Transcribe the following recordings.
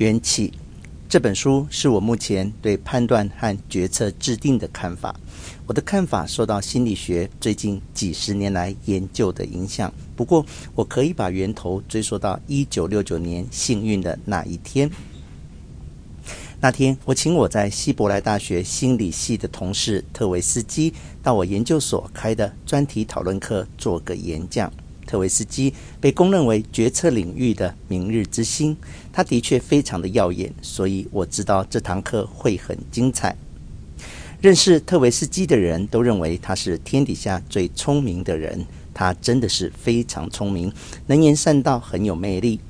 缘起。这本书是我目前对判断和决策制定的看法。我的看法受到心理学最近几十年来研究的影响。不过，我可以把源头追溯到一九六九年幸运的那一天。那天，我请我在希伯来大学心理系的同事特维斯基到我研究所开的专题讨论课做个演讲。特维斯基被公认为决策领域的明日之星，他的确非常的耀眼，所以我知道这堂课会很精彩。认识特维斯基的人都认为他是天底下最聪明的人，他真的是非常聪明，能言善道，很有魅力。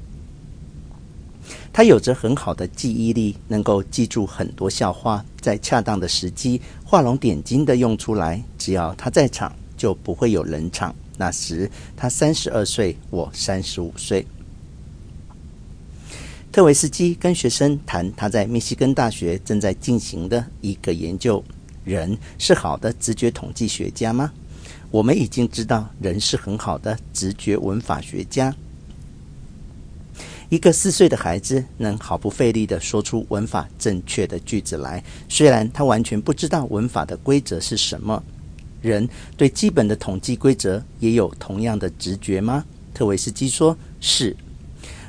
他有着很好的记忆力，能够记住很多笑话，在恰当的时机画龙点睛的用出来。只要他在场，就不会有冷场。那时他三十二岁，我三十五岁。特维斯基跟学生谈他在密西根大学正在进行的一个研究：人是好的直觉统计学家吗？我们已经知道，人是很好的直觉文法学家。一个四岁的孩子能毫不费力地说出文法正确的句子来，虽然他完全不知道文法的规则是什么。人对基本的统计规则也有同样的直觉吗？特维斯基说：“是。”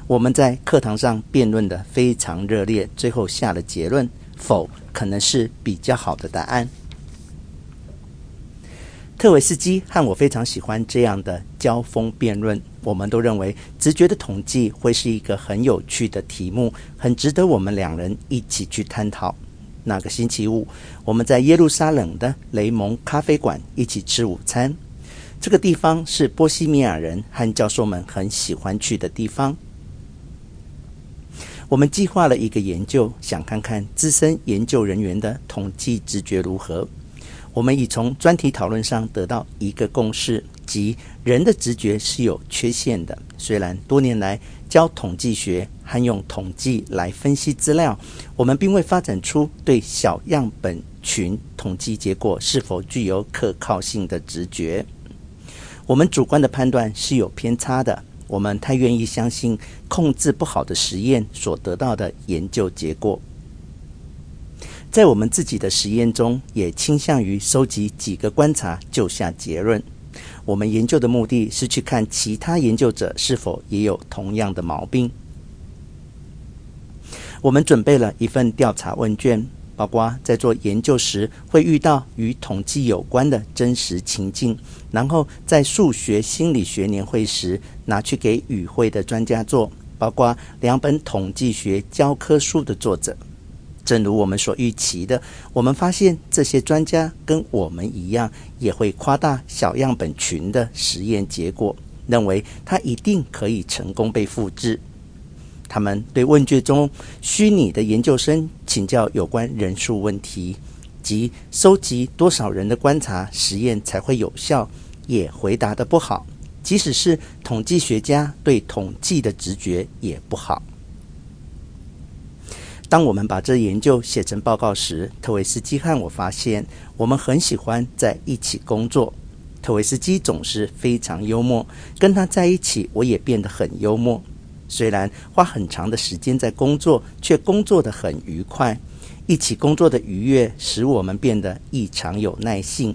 我们在课堂上辩论得非常热烈，最后下了结论：否，可能是比较好的答案。特维斯基和我非常喜欢这样的交锋辩论。我们都认为直觉的统计会是一个很有趣的题目，很值得我们两人一起去探讨。那个星期五，我们在耶路撒冷的雷蒙咖啡馆一起吃午餐。这个地方是波西米亚人和教授们很喜欢去的地方。我们计划了一个研究，想看看资深研究人员的统计直觉如何。我们已从专题讨论上得到一个共识，即人的直觉是有缺陷的。虽然多年来教统计学和用统计来分析资料，我们并未发展出对小样本群统计结果是否具有可靠性的直觉。我们主观的判断是有偏差的。我们太愿意相信控制不好的实验所得到的研究结果。在我们自己的实验中，也倾向于收集几个观察就下结论。我们研究的目的是去看其他研究者是否也有同样的毛病。我们准备了一份调查问卷，包括在做研究时会遇到与统计有关的真实情境，然后在数学心理学年会时拿去给与会的专家做，包括两本统计学教科书的作者。正如我们所预期的，我们发现这些专家跟我们一样，也会夸大小样本群的实验结果，认为它一定可以成功被复制。他们对问卷中虚拟的研究生请教有关人数问题，即收集多少人的观察实验才会有效，也回答得不好。即使是统计学家对统计的直觉也不好。当我们把这研究写成报告时，特维斯基和我发现，我们很喜欢在一起工作。特维斯基总是非常幽默，跟他在一起，我也变得很幽默。虽然花很长的时间在工作，却工作得很愉快。一起工作的愉悦使我们变得异常有耐性。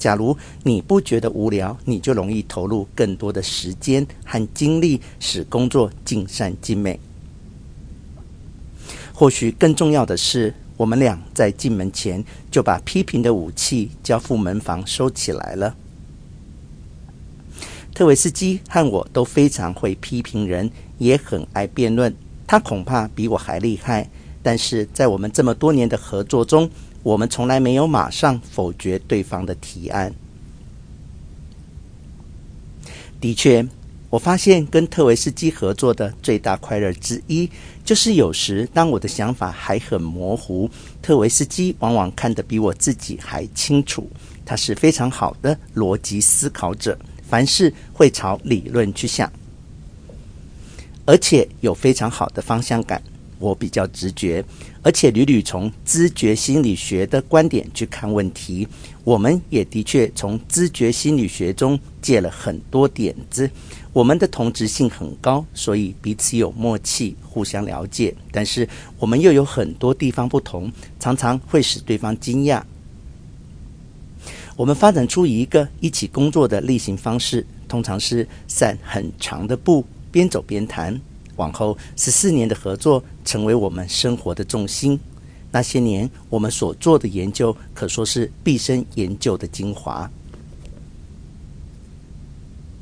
假如你不觉得无聊，你就容易投入更多的时间和精力，使工作尽善尽美。或许更重要的是，我们俩在进门前就把批评的武器交付门房收起来了。特维斯基和我都非常会批评人，也很爱辩论。他恐怕比我还厉害，但是在我们这么多年的合作中，我们从来没有马上否决对方的提案。的确，我发现跟特维斯基合作的最大快乐之一，就是有时当我的想法还很模糊，特维斯基往往看得比我自己还清楚。他是非常好的逻辑思考者。凡事会朝理论去想，而且有非常好的方向感。我比较直觉，而且屡屡从知觉心理学的观点去看问题。我们也的确从知觉心理学中借了很多点子。我们的同质性很高，所以彼此有默契，互相了解。但是我们又有很多地方不同，常常会使对方惊讶。我们发展出一个一起工作的例行方式，通常是散很长的步，边走边谈。往后十四年的合作，成为我们生活的重心。那些年我们所做的研究，可说是毕生研究的精华。